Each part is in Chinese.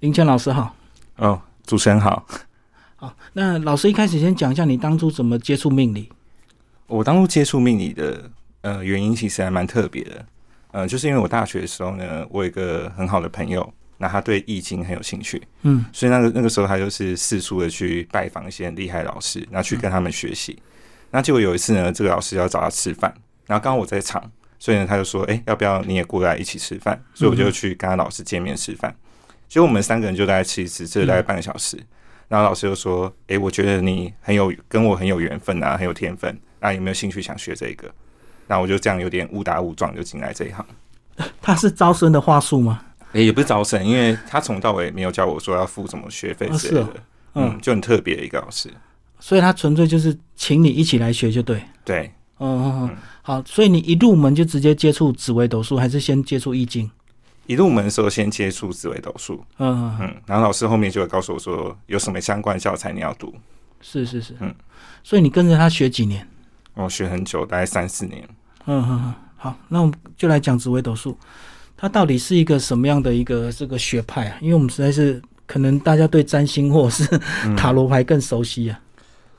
林谦老师好，哦，主持人好。好，那老师一开始先讲一下你当初怎么接触命理。我当初接触命理的呃原因其实还蛮特别的，呃，就是因为我大学的时候呢，我有一个很好的朋友，那他对易经很有兴趣，嗯，所以那个那个时候他就是四处的去拜访一些厉害老师，然后去跟他们学习。那结果有一次呢，这个老师要找他吃饭，然后刚好我在场，所以呢他就说，哎、要不要你也过来一起吃饭？所以我就去跟他老师见面吃饭。结果我们三个人就大概吃一次，吃了大概半个小时。然后老师就说：“诶，我觉得你很有跟我很有缘分啊，很有天分。那有没有兴趣想学这个？”那我就这样有点误打误撞就进来这一行。他是招生的话术吗？诶，也不是招生，因为他从到尾没有教我说要付什么学费之类的。哦是哦嗯嗯，就很特别的一个老师。所以他纯粹就是请你一起来学就对。对，嗯嗯嗯，好，所以你一入门就直接接触紫微斗数，还是先接触易经？一入门的时候先接触紫微斗数，嗯，嗯然后老师后面就会告诉我说有什么相关教材你要读。是是是，嗯，所以你跟着他学几年？我学很久，大概三四年。嗯嗯嗯，好，那我们就来讲紫微斗数，它到底是一个什么样的一个这个学派啊？因为我们实在是可能大家对占星或者是塔罗牌更熟悉啊。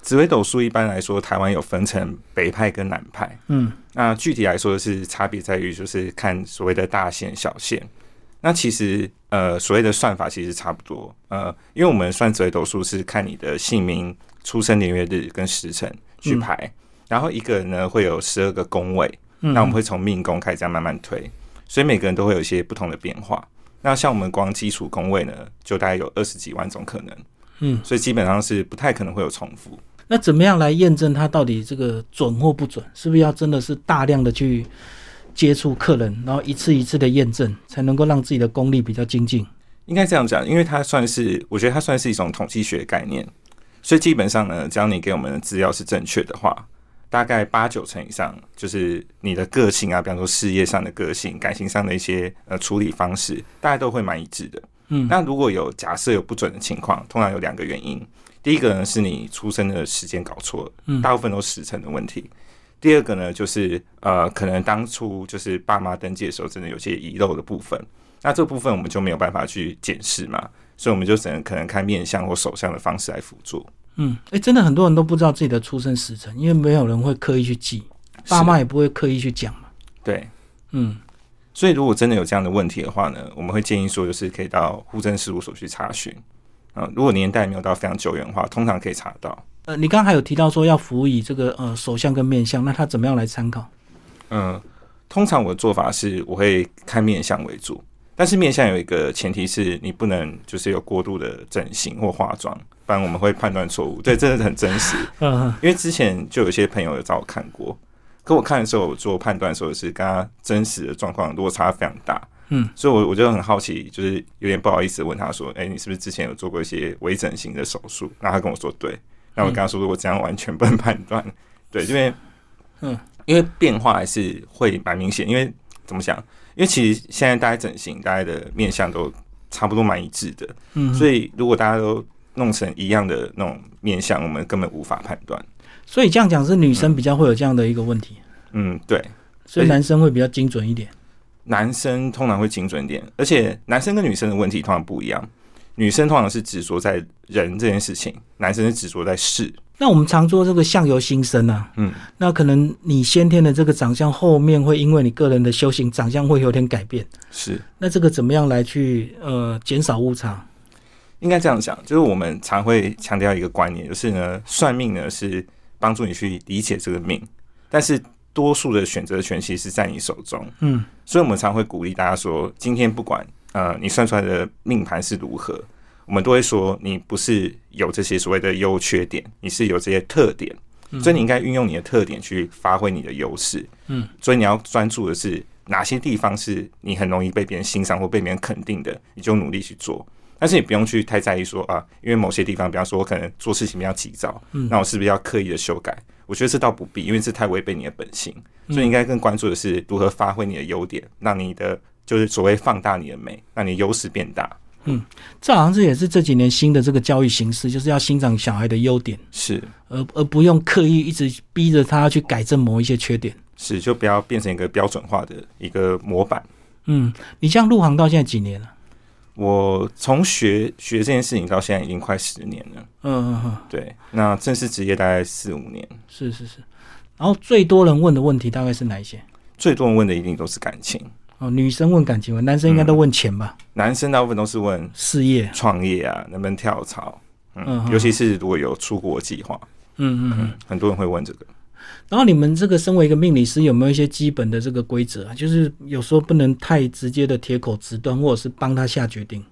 紫微斗数一般来说，台湾有分成北派跟南派。嗯那具体来说是差别在于，就是看所谓的大线、小线。那其实呃，所谓的算法其实差不多。呃，因为我们算紫微斗数是看你的姓名、出生年月日跟时辰去排，然后一个人呢会有十二个宫位，嗯，那我们会从命宫开始这样慢慢推，所以每个人都会有一些不同的变化。那像我们光基础宫位呢，就大概有二十几万种可能，嗯，所以基本上是不太可能会有重复。那怎么样来验证它到底这个准或不准？是不是要真的是大量的去接触客人，然后一次一次的验证，才能够让自己的功力比较精进？应该这样讲，因为它算是，我觉得它算是一种统计学概念，所以基本上呢，只要你给我们的资料是正确的话，大概八九成以上，就是你的个性啊，比方说事业上的个性、感情上的一些呃处理方式，大家都会蛮一致的。嗯那如果有假设有不准的情况，通常有两个原因，第一个呢是你出生的时间搞错了，嗯大部分都是时辰的问题。第二个呢，就是呃，可能当初就是爸妈登记的时候，真的有些遗漏的部分，那这部分我们就没有办法去检视嘛，所以我们就只能可能看面相或手相的方式来辅助。嗯，哎、真的很多人都不知道自己的出生时辰，因为没有人会刻意去记，爸妈也不会刻意去讲嘛。对，嗯所以如果真的有这样的问题的话呢，我们会建议说，就是可以到户政事务所去查询。啊、如果年代没有到非常久远的话，通常可以查到。呃，你刚刚还有提到说要辅以这个呃手相跟面相，那他怎么样来参考？嗯，通常我的做法是我会看面相为主，但是面相有一个前提是你不能就是有过度的整形或化妆，不然我们会判断错误。对，真的是很真实。嗯因为之前就有些朋友有找我看过，可我看的时候，我做判断的时候是跟他真实的状况落差非常大。嗯，所以我我就很好奇，就是有点不好意思问他说：“哎、你是不是之前有做过一些微整形的手术？”然后他跟我说：“对。”那我刚刚说：“如果这样完全不能判断。”对，因为嗯，因为变化还是会蛮明显。因为怎么讲？因为其实现在大家整形，大家的面相都差不多蛮一致的，嗯，所以以如果大家都弄成一样的那种面相，我们根本无法判断。所以这样讲是女生比较会有这样的一个问题，嗯，对。所以男生会比较精准一点。男生通常会精准一点，而且男生跟女生的问题通常不一样。女生通常是执着在人这件事情，男生是执着在事。那我们常说这个相由心生啊，嗯，那可能你先天的这个长相，后面会因为你个人的修行，长相会有点改变。是那这个怎么样来去呃减少误差？应该这样讲，就是我们常会强调一个观念，就是呢，算命呢是帮助你去理解这个命，但是多数的选择权其实是在你手中。嗯所以我们常会鼓励大家说，今天不管呃你算出来的命盘是如何，我们都会说你不是有这些所谓的优缺点，你是有这些特点，所以你应该运用你的特点去发挥你的优势。嗯，所以你要专注的是哪些地方是你很容易被别人欣赏或被别人肯定的，你就努力去做。但是你不用去太在意说啊，因为某些地方，比方说我可能做事情比较急躁，嗯那我是不是要刻意的修改？我觉得这倒不必，因为这太违背你的本性。所以应该更关注的是如何发挥你的优点，让你的就是所谓放大你的美，让你优势变大。嗯这好像是也是这几年新的这个教育形式，就是要欣赏小孩的优点，是而而不用刻意一直逼着他去改正某一些缺点。是，就不要变成一个标准化的一个模板。嗯，你这样入行到现在几年了？我从学学这件事情到现在已经快十年了，嗯嗯嗯，对，那正式职业大概四五年，是是是。然后最多人问的问题大概是哪一些？最多人问的一定都是感情，哦，女生问感情问，男生应该都问钱吧？男生大部分都是问事业，创业啊，能不能跳槽，嗯，嗯尤其是如果有出国计划，嗯嗯很多人会问这个。然后你们这个身为一个命理师，有没有一些基本的这个规则啊？就是有时候不能太直接的铁口直断，或者是帮他下决定。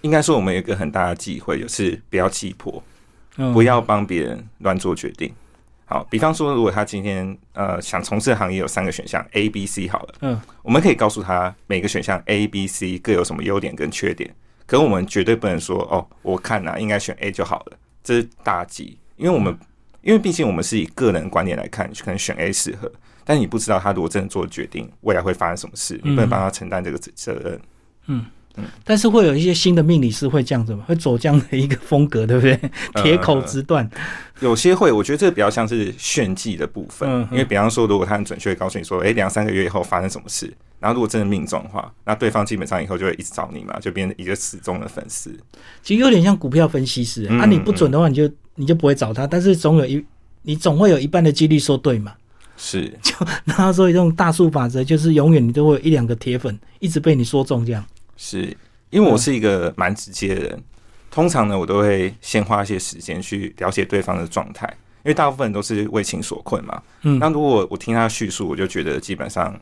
应该说，我们有一个很大的忌讳，就是不要急迫，嗯，不要帮别人乱做决定。好，比方说，如果他今天呃想从事的行业有三个选项 A、B、C 好了，嗯。我们可以告诉他每个选项 A、B、C 各有什么优点跟缺点。可是我们绝对不能说哦，我看呐、应该选 A 就好了，这是大忌，因为我们因为毕竟我们是以个人观点来看，可能选 A 适合，但你不知道他如果真的做了决定，未来会发生什么事，你不能帮他承担这个责责任。但是会有一些新的命理师会这样子嘛，会走这样的一个风格，对不对？呃铁口直断。有些会，我觉得这比较像是炫技的部分，因为比方说，如果他很准确地告诉你说，诶，两三个月以后发生什么事，然后如果真的命中的话，那对方基本上以后就会一直找你嘛，就变成一个死忠的粉丝。其实有点像股票分析师、嗯啊，你不准的话，你就你就不会找他，但是总有一你总会有一半的几率说对嘛。是，然后所以这种大数法则就是永远你都会有一两个铁粉一直被你说中这样。是因为我是一个蛮直接的人，通常呢，我都会先花一些时间去了解对方的状态，因为大部分人都是为情所困嘛。嗯那如果我听他叙述，我就觉得基本上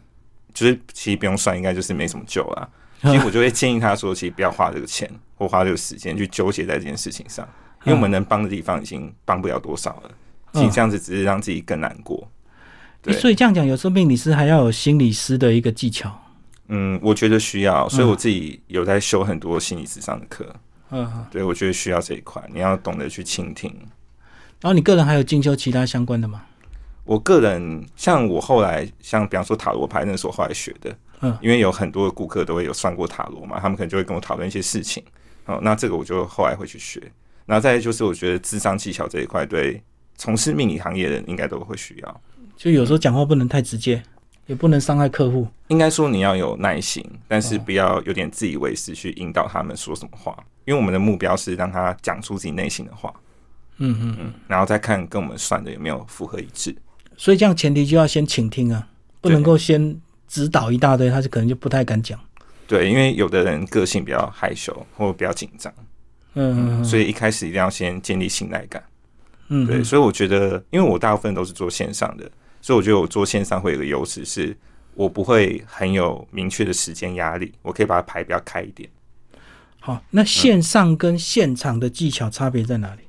就是其实不用算，应该就是没什么救了。所以我就会建议他说，其实不要花这个钱或花这个时间去纠结在这件事情上，因为我们能帮的地方已经帮不了多少了。其实这样子只是让自己更难过。对所以这样讲，有时候命理师还要有心理师的一个技巧。嗯，我觉得需要，所以我自己有在修很多心理智商的课。嗯，嗯对，我觉得需要这一块，你要懂得去倾听。然后你个人还有进修其他相关的吗？我个人像我后来像比方说塔罗牌，那是我后来学的，嗯因为有很多的顾客都会有算过塔罗嘛，他们可能就会跟我讨论一些事情，哦，那这个我就后来会去学。然后再就是我觉得智商技巧这一块，对从事命理行业的人应该都会需要。就有时候讲话不能太直接，也不能伤害客户。应该说你要有耐心，但是哦不要有点自以为是去引导他们说什么话，因为我们的目标是让他讲出自己内心的话，嗯嗯，嗯，然后再看跟我们算的有没有符合一致。所以这样前提就要先倾听啊，不能够先指导一大堆，他就可能就不太敢讲。对，因为有的人个性比较害羞或比较紧张，嗯嗯，所以一开始一定要先建立信赖感。嗯对，所以我觉得，因为我大部分都是做线上的，所以我觉得我做线上会有个优势，是我不会很有明确的时间压力，我可以把它排比较开一点。好，那线上跟现场的技巧差别在哪里？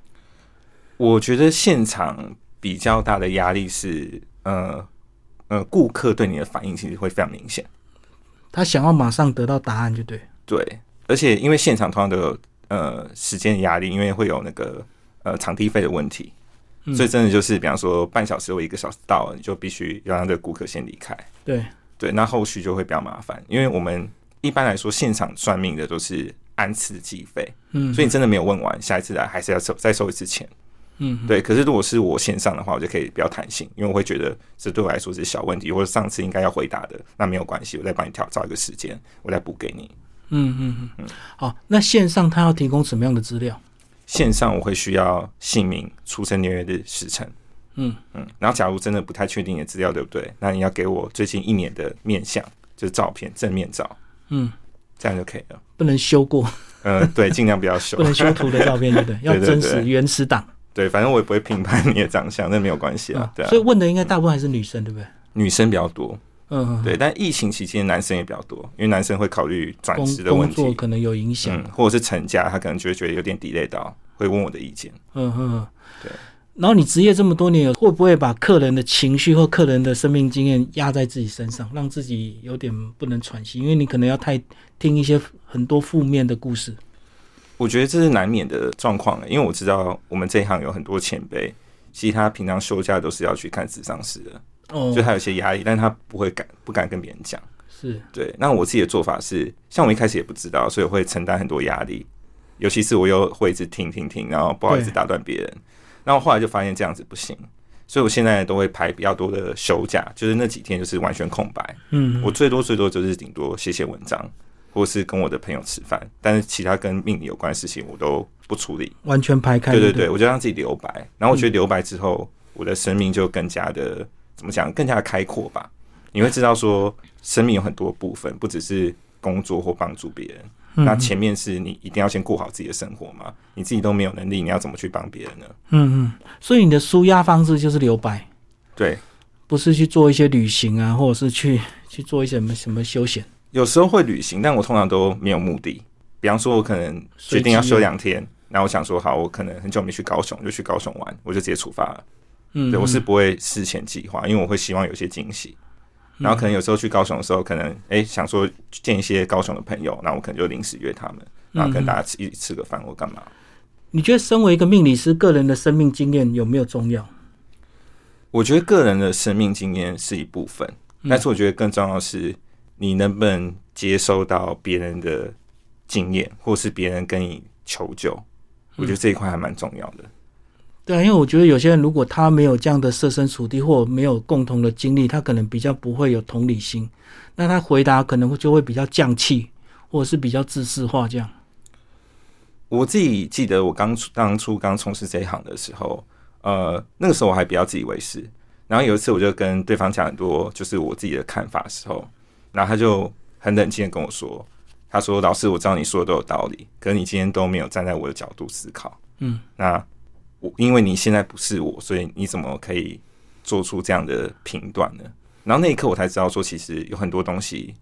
我觉得现场比较大的压力是，呃呃，顾客对你的反应其实会非常明显。他想要马上得到答案，就对。对，而且因为现场通常都有呃时间压力，因为会有那个呃场地费的问题，嗯所以真的就是，比方说半小时或一个小时到了，你就必须要让这个顾客先离开。对，对，那后续就会比较麻烦，因为我们一般来说现场算命的都是按次计费，嗯，所以你真的没有问完，下一次来还是要收再收一次钱。嗯，对，可是如果是我线上的话，我就可以比较弹性，因为我会觉得这对我来说是小问题，或者上次应该要回答的，那没有关系，我再帮你调找一个时间，我再补给你。嗯嗯嗯嗯。好，那线上他要提供什么样的资料？线上我会需要姓名、出生年月日、时辰，嗯。嗯，然后假如真的不太确定你的资料对不对，那你要给我最近一年的面相，就是照片正面照，嗯，这样就可以了。不能修过，呃，对，尽量不要修。不，能修图的照片，对不 对？要真实原始档。对，反正我也不会评判你的长相，那没有关系啊啊，对啊。所以，问的应该大部分还是女生，对不对？女生比较多，嗯，嗯，对，但疫情期间男生也比较多，因为男生会考虑转工职的问题，可能有影响。嗯，或者是成家，他可能就会觉得有点 delay 到，会问我的意见。嗯哼，对。然后你职业这么多年，会不会把客人的情绪或客人的生命经验压在自己身上，让自己有点不能喘息？因为你可能要太听一些很多负面的故事。我觉得这是难免的状况，因为我知道我们这一行有很多前辈，其实他平常休假都是要去看智商师的，哦。所以他有些压力，但是他不会敢不敢跟别人讲。是，对，那我自己的做法是，像我一开始也不知道，所以我会承担很多压力，尤其是我又会一直听听听，然后不好意思打断别人，然后后来就发现这样子不行，所以我现在都会排比较多的休假，就是那几天就是完全空白，嗯，我最多最多就是顶多写写文章，或或是跟我的朋友吃饭，但是其他跟命理有关的事情我都不处理，完全排开。对对对，我就让自己留白。然后我觉得留白之后，我的生命就更加的怎么讲，更加的开阔吧。你会知道说，生命有很多部分，不只是工作或帮助别人。那前面是你一定要先过好自己的生活嘛？你自己都没有能力，你要怎么去帮别人呢？嗯嗯。所以你的舒压方式就是留白，对，不是去做一些旅行啊，或者是去去做一些什么什么休闲。有时候会旅行，但我通常都没有目的。比方说，我可能决定要休两天，然后我想说，好，我可能很久没去高雄，就去高雄玩，我就直接出发了。嗯，对我是不会事前计划，因为我会希望有些惊喜。然后可能有时候去高雄的时候，可能哎想说见一些高雄的朋友，那我可能就临时约他们，然后跟大家吃一起吃个饭或干嘛。你觉得身为一个命理师，个人的生命经验有没有重要？我觉得个人的生命经验是一部分，但是我觉得更重要的是你能不能接收到别人的经验，或是别人跟你求救。我觉得这一块还蛮重要的。对啊，因为我觉得有些人如果他没有这样的设身处地，或没有共同的经历，他可能比较不会有同理心。那他回答可能就会比较降气，或者是比较自私化这样。我自己记得我刚当初刚从事这一行的时候，呃，那个时候我还比较自以为是。然后有一次我就跟对方讲很多就是我自己的看法的时候，然后他就很冷静的跟我说：“他说老师，我知道你说的都有道理，可是你今天都没有站在我的角度思考。”嗯，那。我因为你现在不是我，所以你怎么可以做出这样的评断呢？然后那一刻我才知道，说其实有很多东西，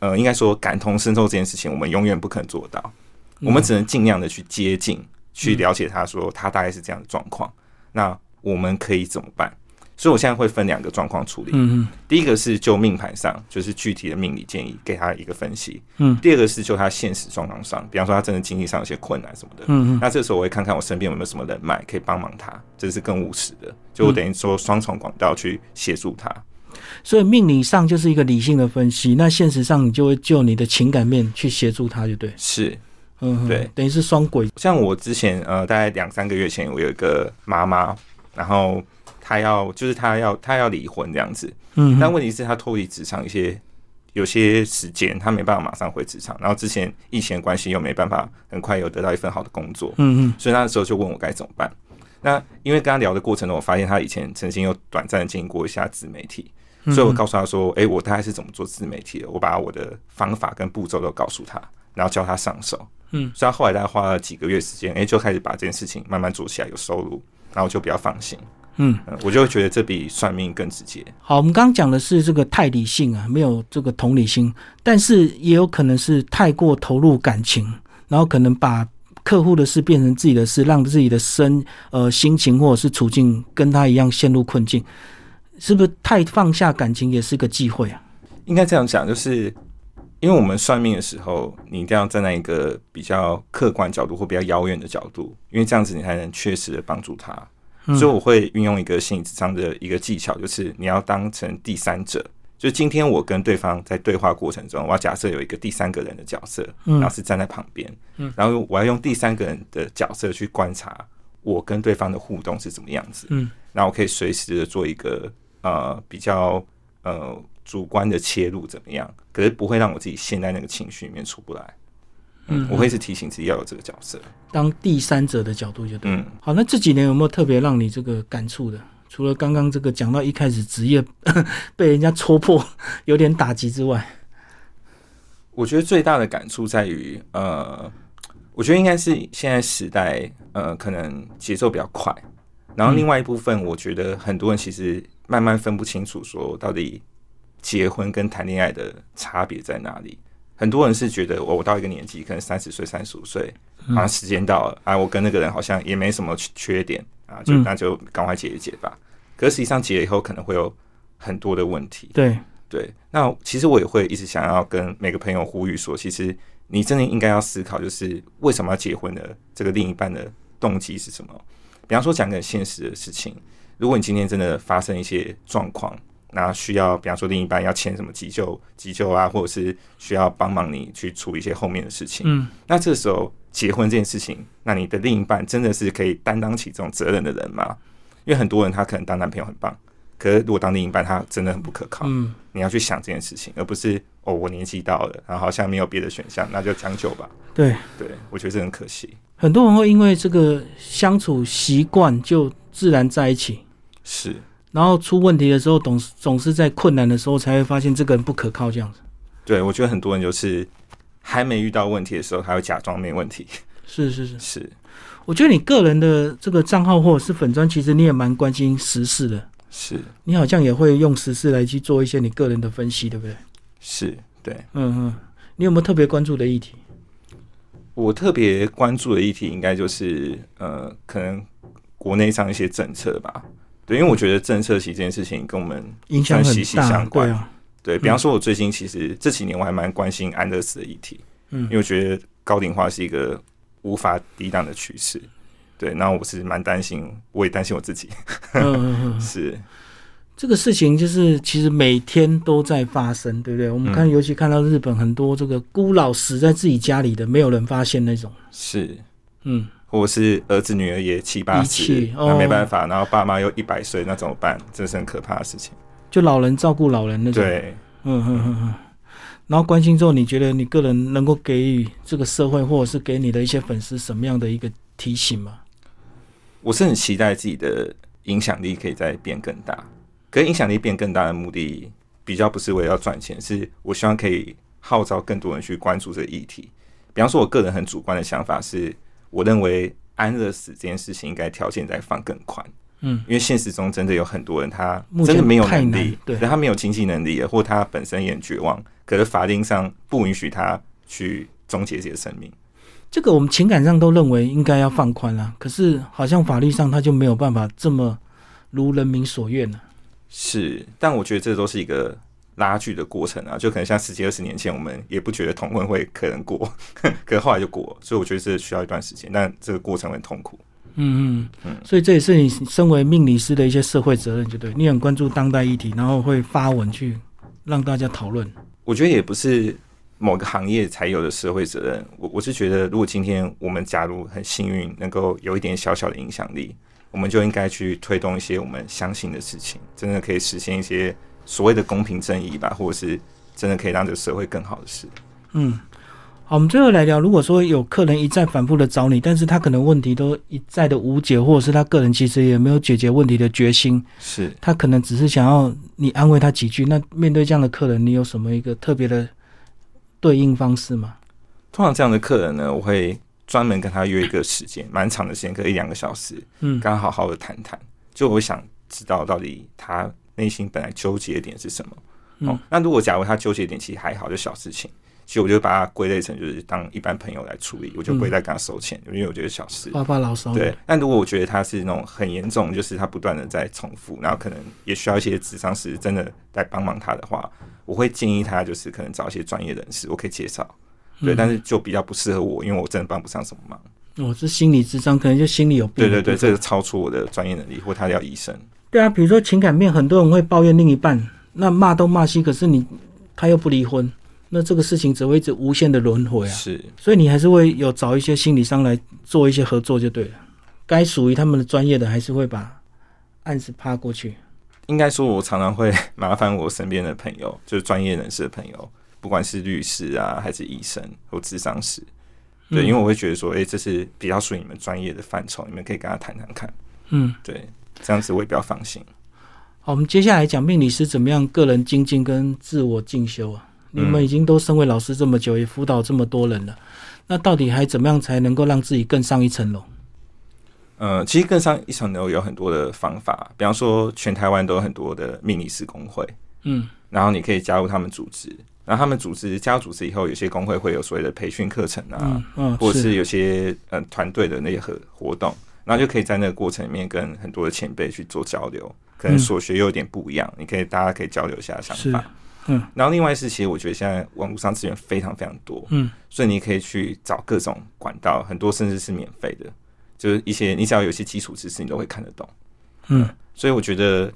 呃，应该说感同身受这件事情，我们永远不可能做到，我们只能尽量的去接近，去了解他说他大概是这样的状况，那我们可以怎么办？所以，我现在会分两个状况处理。嗯嗯，第一个是就命盘上，就是具体的命理建议，给他一个分析。嗯，第二个是就他现实状况上，比方说他真的经济上有些困难什么的。嗯嗯，那这时候我会看看我身边有没有什么人脉可以帮忙他，这是更务实的。就我等于说双重管道去协助他。所以命理上就是一个理性的分析，那现实上你就会就你的情感面去协助他，就对。是，嗯，对，等于是双轨。像我之前呃，大概两三个月前，我有一个妈妈，然后。他要就是他要他要离婚这样子，嗯，但问题是，他脱离职场一些有些时间，他没办法马上回职场，然后之前疫情关系又没办法很快有得到一份好的工作，嗯嗯，所以那时候就问我该怎么办。那因为跟他聊的过程中，我发现他以前曾经有短暂的经营过一下自媒体，所以我告诉他说：“哎，我大概是怎么做自媒体的？我把我的方法跟步骤都告诉他，然后教他上手。”嗯，所以他后来大概花了几个月时间，哎，就开始把这件事情慢慢做起来，有收入，然后就比较放心。嗯，我就觉得这比算命更直接。好，我们刚刚讲的是这个太理性啊，没有这个同理心，但是也有可能是太过投入感情，然后可能把客户的事变成自己的事，让自己的身呃心情或者是处境跟他一样陷入困境，是不是太放下感情也是个忌讳啊？应该这样讲，就是因为我们算命的时候，你一定要站在一个比较客观角度或比较遥远的角度，因为这样子你才能确实的帮助他。所以我会运用一个心理智商的一个技巧，就是你要当成第三者。就今天我跟对方在对话过程中，我要假设有一个第三个人的角色，然后是站在旁边，然后我要用第三个人的角色去观察我跟对方的互动是怎么样子。嗯，然后我可以随时的做一个呃比较呃主观的切入怎么样？可是不会让我自己陷在那个情绪里面出不来。嗯，我会是提醒自己要有这个角色，当第三者的角度就对。嗯，好，那这几年有没有特别让你这个感触的？除了刚刚这个讲到一开始职业 被人家戳破，有点打击之外，我觉得最大的感触在于，呃，我觉得应该是现在时代，呃，可能节奏比较快。然后另外一部分，我觉得很多人其实慢慢分不清楚，说到底结婚跟谈恋爱的差别在哪里。很多人是觉得我我到一个年纪，可能三十岁、三十五岁，好像时间到了啊，我跟那个人好像也没什么缺点啊，就那就赶快结一结吧。可是实际上结了以后，可能会有很多的问题。对对，那其实我也会一直想要跟每个朋友呼吁说，其实你真的应该要思考，就是为什么要结婚的这个另一半的动机是什么？比方说讲个现实的事情，如果你今天真的发生一些状况。那需要，比方说另一半要签什么急救、急救啊，或者是需要帮忙你去处理一些后面的事情。嗯，那这时候结婚这件事情，那你的另一半真的是可以担当起这种责任的人吗？因为很多人他可能当男朋友很棒，可是如果当另一半他真的很不可靠，嗯，你要去想这件事情，而不是哦我年纪到了，然后好像没有别的选项，那就将就吧。对，对我觉得这很可惜。很多人会因为这个相处习惯就自然在一起，是，然后出问题的时候，总是总是在困难的时候才会发现这个人不可靠这样子。对我觉得很多人就是还没遇到问题的时候，他会假装没问题。是是是，是我觉得你个人的这个账号或者是粉砖，其实你也蛮关心时事的，是你好像也会用时事来去做一些你个人的分析，对不对？是，对嗯嗯，你有没有特别关注的议题？我特别关注的议题应该就是呃，可能国内上一些政策吧。对，因为我觉得政策其实这件事情跟我们影响很算息息大，相关对啊，对比方说，我最近其实这几年我还蛮关心安乐死的议题，嗯。因为我觉得高龄化是一个无法抵挡的趋势。对，那我是蛮担心，我也担心我自己。嗯嗯嗯，是。这个事情就是其实每天都在发生，对不对？我们看，嗯尤其看到日本很多这个孤老死在自己家里的，没有人发现那种，是，嗯，或者是儿子女儿也七八遗十弃，那没哦办法，然后爸妈又一百岁，那怎么办？这是很可怕的事情。就老人照顾老人那种，对，嗯嗯嗯嗯。然后关心之后，你觉得你个人能够给予这个社会，或者是给你的一些粉丝什么样的一个提醒吗？我是很期待自己的影响力可以再变更大。可是影响力变更大的目的，比较不是为了要赚钱，是我希望可以号召更多人去关注这个议题。比方说，我个人很主观的想法是，我认为安乐死这件事情应该条件再放更宽。嗯，因为现实中真的有很多人，他真的没有能力，对他没有经济能力，或他本身也很绝望，可是法令上不允许他去终结自己的生命。这个我们情感上都认为应该要放宽啦，可是好像法律上他就没有办法这么如人民所愿了。是，但我觉得这都是一个拉锯的过程啊，就可能像十几二十年前，我们也不觉得同婚会可能过，可是后来就过，所以我觉得这需要一段时间，但这个过程很痛苦。嗯嗯嗯，所以这也是你身为命理师的一些社会责任，就对你很关注当代议题，然后会发文去让大家讨论。我觉得也不是某个行业才有的社会责任，我我是觉得，如果今天我们假如很幸运能够有一点小小的影响力，我们就应该去推动一些我们相信的事情，真的可以实现一些所谓的公平正义吧，或者是真的可以让这个社会更好的事。嗯，好，我们最后来聊，如果说有客人一再反复的找你，但是他可能问题都一再的无解，或者是他个人其实也没有解决问题的决心，是，他可能只是想要你安慰他几句。那面对这样的客人，你有什么一个特别的对应方式吗？通常这样的客人呢，我会专门跟他约一个时间，蛮长的时间，可能一两个小时，嗯跟他好好的谈谈。就我想知道到底他内心本来纠结的点是什么。哦嗯，那如果假如他纠结点其实还好，就小事情，其实我就把它归类成就是当一般朋友来处理，我就不会再跟他收钱，因为我觉得小事。爸爸老骚的。对，但如果我觉得他是那种很严重，就是他不断的在重复，然后可能也需要一些智商师真的来帮忙他的话，我会建议他就是可能找一些专业人士，我可以介绍。对，嗯但是就比较不适合我，因为我真的帮不上什么忙。我、是心理智商，可能就心理有病对对对，这个超出我的专业能力，或他要医生。对啊，比如说情感面，很多人会抱怨另一半，那骂东骂西，可是你他又不离婚，那这个事情只会一直无限的轮回啊。是，所以你还是会有找一些心理商来做一些合作就对了。该属于他们的专业的，还是会把案子趴过去。应该说，我常常会麻烦我身边的朋友，就是专业人士的朋友，不管是律师啊，还是医生或智商师。对，嗯因为我会觉得说，哎、这是比较属于你们专业的范畴，你们可以跟他谈谈看。嗯，对，这样子我也比较放心。好，我们接下来讲命理师怎么样个人精进跟自我进修啊。你们嗯已经都身为老师这么久，也辅导这么多人了，那到底还怎么样才能够让自己更上一层楼？呃，其实更上一层楼有很多的方法，比方说全台湾都有很多的命理师工会，嗯然后你可以加入他们组织，然后他们组织加入组织以后，有些工会会有所谓的培训课程啊，嗯嗯，或者是有些呃团队的那些活活动，然后就可以在那个过程里面跟很多的前辈去做交流，可能嗯所学又有点不一样，你可以大家可以交流一下想法。嗯然后另外是，其实我觉得现在网络上资源非常非常多，嗯所以你可以去找各种管道，很多甚至是免费的，就是一些你只要有一些基础知识，你都会看得懂。嗯所以我觉得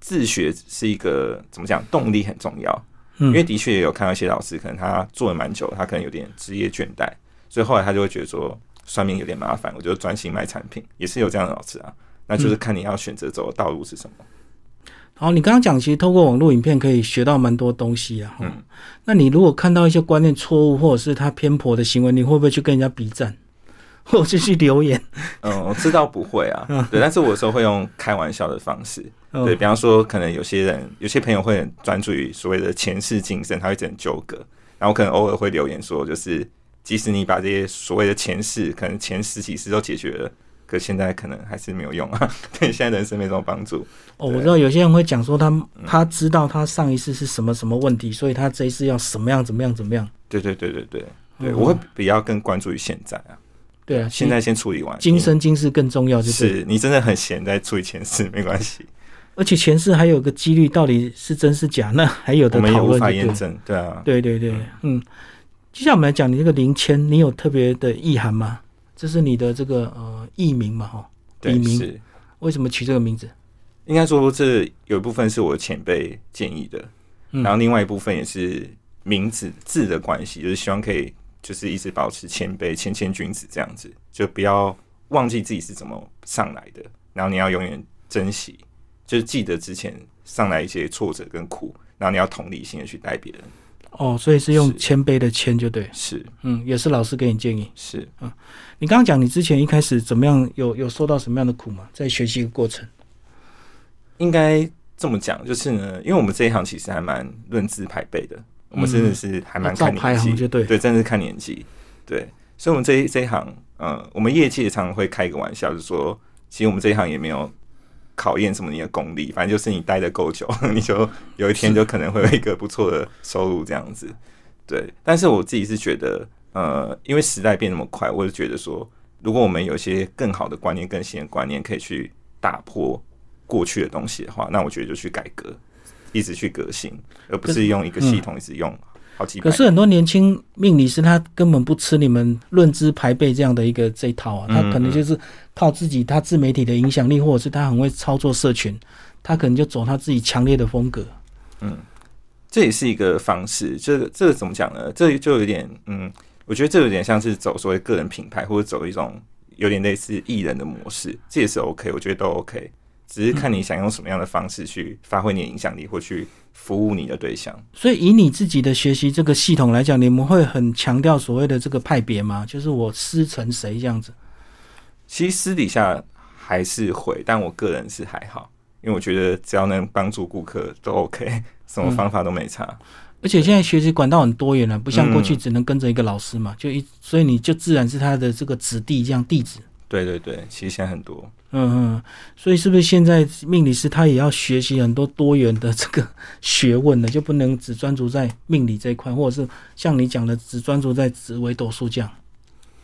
自学是一个怎么讲，动力很重要。嗯，因为的确也有看到一些老师，可能他做了蛮久，他可能有点职业倦怠，所以后来他就会觉得说算命有点麻烦，我就专心卖产品，也是有这样的老师啊。那就是看你要选择走的道路是什么。好，你刚刚讲，其实透过网络影片可以学到蛮多东西啊。嗯，那你如果看到一些观念错误或者是他偏颇的行为，你会不会去跟人家比战，或者是去留言？嗯，我知道不会啊，对，但是我有时候会用开玩笑的方式，嗯对比方说，可能有些人、有些朋友会很专注于所谓的前世今生，他会整纠葛，然后可能偶尔会留言说，就是即使你把这些所谓的前世，可能前十几世都解决了，可现在可能还是没有用啊，对现在人生没什么帮助。哦，我知道有些人会讲说他嗯。他知道他上一世是什么什么问题，所以他这一次要什么样怎么样怎么样。对对对对对。对，嗯我会比较更关注于现在啊，对啊，现在先处理完今生今世更重要，就是。是你真的很闲，在处理前世没关系，而且前世还有个几率到底是真是假，那还有我的们也无法。验证，对啊，对对对，嗯，接下来我们来讲你这个灵签，你有特别的意涵吗？这是你的这个呃艺名嘛，哈，对笔名是。为什么取这个名字？应该说，这有一部分是我前辈建议的，嗯然后另外一部分也是名字字的关系，就是希望可以就是一直保持谦卑、谦谦君子这样子，就不要忘记自己是怎么上来的，然后你要永远珍惜，就是记得之前上来一些挫折跟苦，然后你要同理心的去带别人。哦，所以是用谦卑的谦就对，是。嗯，也是老师给你建议。是，嗯你刚刚讲你之前一开始怎么样，有有受到什么样的苦吗？在学习的过程，应该这么讲，就是呢，因为我们这一行其实还蛮论资排辈的，我们真的是还蛮看年纪，行就对。对，真的是看年纪，对，所以我们这一这一行，呃，我们业界常常会开一个玩笑，就是说，其实我们这一行也没有考验什么你的功力，反正就是你待的够久，你就有一天就可能会有一个不错的收入这样子，对。但是我自己是觉得，呃，因为时代变那么快，我就觉得说，如果我们有一些更好的观念、更新的观念，可以去打破过去的东西的话，那我觉得就去改革，一直去革新，而不是用一个系统一直用好几可是很多年轻命理师他根本不吃你们论资排辈这样的一个这一套啊，他嗯可能就是靠自己他自媒体的影响力，或者是他很会操作社群，他可能就走他自己强烈的风格。嗯这也是一个方式。这个这个怎么讲呢？这就有点嗯，我觉得这有点像是走所谓个人品牌，或者走一种有点类似艺人的模式，这也是 OK，我觉得都 OK。只是看你想用什么样的方式去发挥你的影响力，或去服务你的对象。所以以你自己的学习这个系统来讲，你们会很强调所谓的这个派别吗？就是我师承谁这样子？其实私底下还是会，但我个人是还好，因为我觉得只要能帮助顾客都 OK，什么方法都没差。而且现在学习管道很多元了，不像过去只能跟着一个老师嘛，就一所以你就自然是他的这个子弟这样弟子。对对对，其实现在很多。嗯嗯，所以是不是现在命理师他也要学习很多多元的这个学问呢？就不能只专注在命理这一块，或者是像你讲的只专注在紫微斗数这样？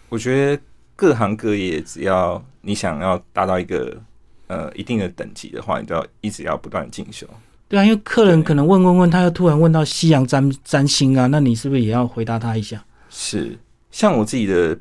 我觉得各行各业，只要你想要达到一个呃一定的等级的话，你都要一直要不断进修。对啊，因为客人可能问问问，他又突然问到西洋占占星啊，那你是不是也要回答他一下？是，像我自己的，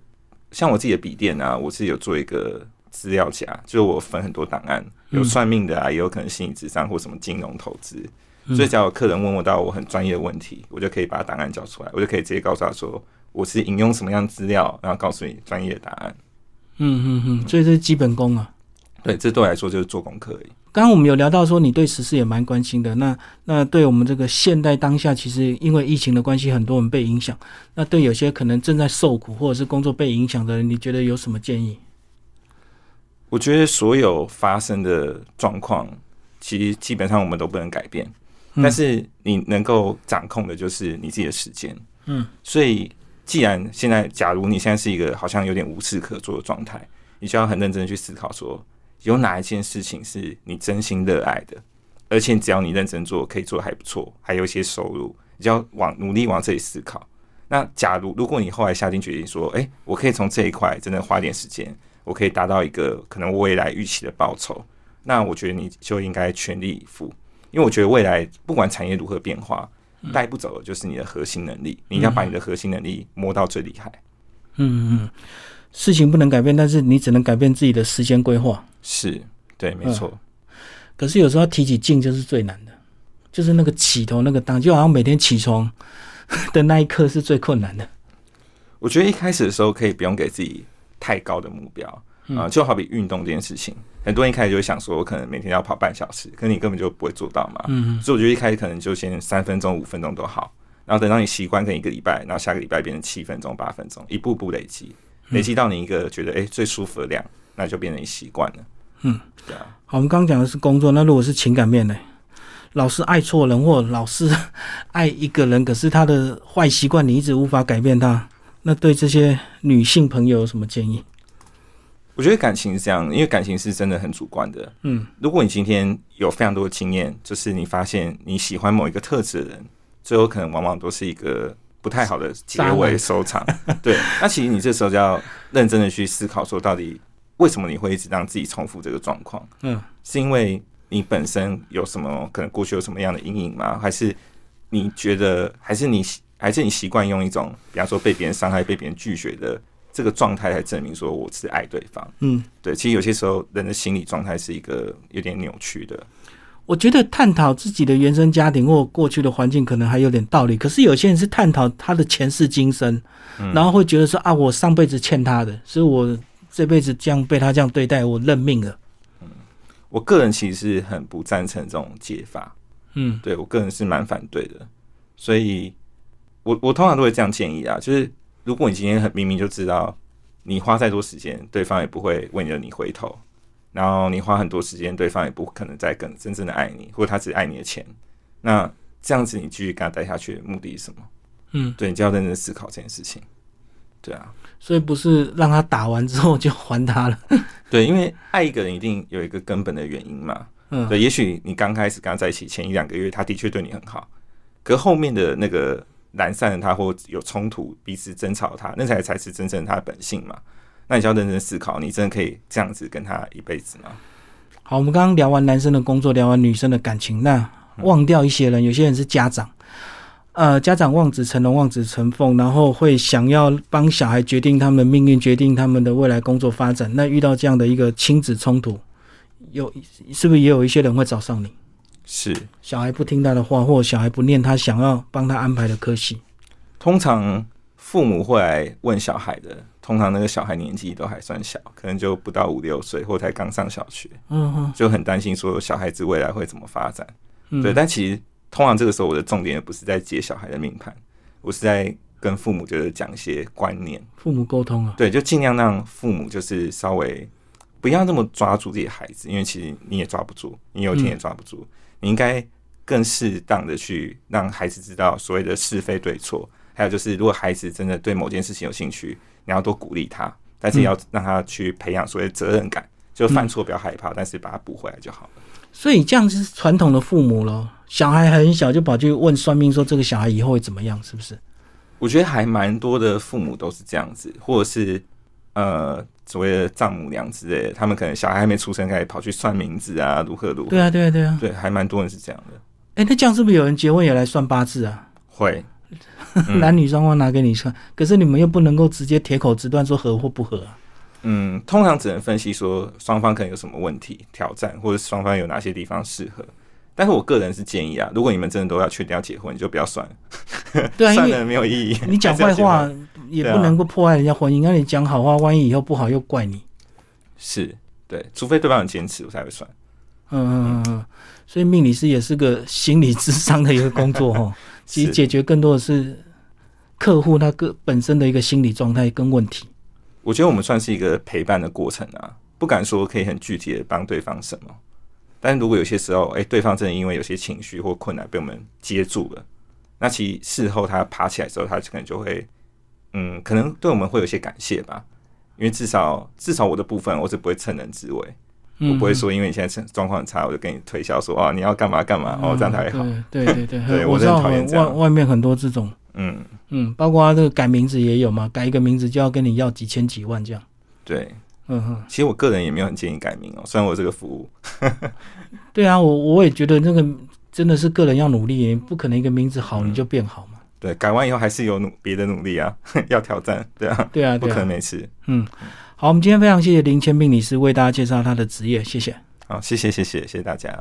像我自己的笔电啊，我是有做一个资料夹，就是我分很多档案，有嗯算命的啊，也有可能心理智商或什么金融投资。嗯所以，只要有客人问我到我很专业的问题，我就可以把档案交出来，我就可以直接告诉他说我是引用什么样的资料，然后告诉你专业的答案。嗯嗯嗯，所以这是基本功啊。对，这对我来说就是做功课而已。刚刚我们有聊到说你对时事也蛮关心的，那那对我们这个现代当下，其实因为疫情的关系，很多人被影响。那对有些可能正在受苦或者是工作被影响的人，你觉得有什么建议？我觉得所有发生的状况，其实基本上我们都不能改变，嗯但是你能够掌控的就是你自己的时间。嗯，所以既然现在，假如你现在是一个好像有点无事可做的状态，你就要很认真的去思考说，有哪一件事情是你真心热爱的，而且只要你认真做，可以做的还不错，还有一些收入，你就要往努力往这里思考。那假如如果你后来下定决心说，哎、我可以从这一块真的花点时间，我可以达到一个可能未来预期的报酬，那我觉得你就应该全力以赴，因为我觉得未来不管产业如何变化，带不走的就是你的核心能力，你要把你的核心能力摸到最厉害。嗯嗯，事情不能改变，但是你只能改变自己的时间规划。是对，没错，可是有时候提起劲就是最难的，就是那个起头那个当，就好像每天起床 的那一刻是最困难的。我觉得一开始的时候可以不用给自己太高的目标，啊、就好比运动这件事情，很多人一开始就会想说，我可能每天要跑半小时，可你根本就不会做到嘛。嗯。所以我觉得一开始可能就先三分钟、五分钟都好，然后等到你习惯，跟一个礼拜，然后下个礼拜变成七分钟、八分钟，一步步累积，累积到你一个觉得哎、最舒服的量，那就变成习惯了。嗯，对啊，好，我们刚刚讲的是工作，那如果是情感面呢？老是爱错人，或老是爱一个人，可是他的坏习惯你一直无法改变他，那对这些女性朋友有什么建议？我觉得感情是这样，因为感情是真的很主观的。嗯，如果你今天有非常多的经验，就是你发现你喜欢某一个特质的人，最后可能往往都是一个不太好的结尾收场。对，那其实你这时候就要认真的去思考，说到底为什么你会一直让自己重复这个状况？嗯，是因为你本身有什么可能过去有什么样的阴影吗？还是你觉得，还是你还是你习惯用一种，比方说被别人伤害、被别人拒绝的这个状态来证明说我是爱对方？嗯，对，其实有些时候人的心理状态是一个有点扭曲的。我觉得探讨自己的原生家庭或过去的环境可能还有点道理，可是有些人是探讨他的前世今生，然后会觉得说啊，我上辈子欠他的，所以我这辈子这样被他这样对待，我认命了。嗯。我个人其实是很不赞成这种解法，嗯。对我个人是蛮反对的，所以我我通常都会这样建议啊，就是如果你今天很明明就知道你花再多时间，对方也不会为了你回头，然后你花很多时间，对方也不可能再更真正的爱你，或者他只爱你的钱，那这样子你继续跟他待下去的目的是什么？嗯，对你就要认真思考这件事情。对啊，所以不是让他打完之后就还他了。对，因为爱一个人一定有一个根本的原因嘛。嗯，对，也许你刚开始跟他在一起前一两个月，他的确对你很好，可后面的那个懒散的他，或有冲突，彼此争吵他，那才才是真正他的本性嘛。那你就要认真思考，你真的可以这样子跟他一辈子吗？好，我们刚刚聊完男生的工作，聊完女生的感情，那忘掉一些人，有些人是家长，呃，家长望子成龙、望子成凤，然后会想要帮小孩决定他们的命运，决定他们的未来工作发展。那遇到这样的一个亲子冲突，有是不是也有一些人会找上你？是，小孩不听他的话，或者小孩不念他想要帮他安排的科系。通常父母会来问小孩的，通常那个小孩年纪都还算小，可能就不到五六岁，或才刚上小学，嗯哼，就很担心说小孩子未来会怎么发展。嗯。对，但其实通常这个时候我的重点不是在解小孩的命盘，我是在跟父母就是讲一些观念，父母沟通啊，对，就尽量让父母就是稍微不要那么抓住自己的孩子，因为其实你也抓不住，你有一天也抓不住，你应该更适当的去让孩子知道所谓的是非对错，还有就是如果孩子真的对某件事情有兴趣，你要多鼓励他，但是也要让他去培养所谓责任感，就犯错不要害怕，但是把他补回来就好了。所以这样是传统的父母咯。小孩很小就跑去问算命说这个小孩以后会怎么样，是不是？我觉得还蛮多的父母都是这样子，或者是呃所谓的丈母娘之类的，他们可能小孩还没出生，开始跑去算名字啊，如何如何。对啊，对啊，对啊。对，还蛮多人是这样的。哎，那这样是不是有人结婚也来算八字啊？会，嗯 男女双方拿给你算，可是你们又不能够直接铁口直断说合或不合啊？嗯，通常只能分析说双方可能有什么问题、挑战，或者双方有哪些地方适合。但是我个人是建议啊，如果你们真的都要确定要结婚，你就不要算了，对啊，因算了没有意义。你讲坏话 也不能够破坏人家婚姻，那你讲好话，万一以后不好又怪你。是对，除非对方很坚持，我才会算。嗯嗯嗯嗯，所以命理师也是个心理智商的一个工作哦。其实解决更多的是客户他个本身的一个心理状态跟问题。我觉得我们算是一个陪伴的过程啊，不敢说可以很具体的帮对方什么，但如果有些时候，哎、对方真的因为有些情绪或困难被我们接住了，那其实事后他爬起来之后，他可能就会，嗯，可能对我们会有些感谢吧，因为至少至少我的部分，我是不会趁人之危，嗯，我不会说因为你现在状况很差，我就跟你推销说哦你要干嘛干嘛，哦这样才会好，嗯对对对对 我我知道外外面很多这种，嗯，嗯，包括这个改名字也有嘛，改一个名字就要跟你要几千几万这样。对，嗯哼，其实我个人也没有很建议改名哦，虽然我有这个服务，对啊，我我也觉得那个真的是个人要努力，不可能一个名字好嗯。你就变好嘛。对，改完以后还是有努别的努力啊，要挑战，对啊，对啊，不可能。没事。嗯，好，我们今天非常谢谢林谦命理师为大家介绍他的职业，谢谢。好，谢谢谢谢谢谢大家。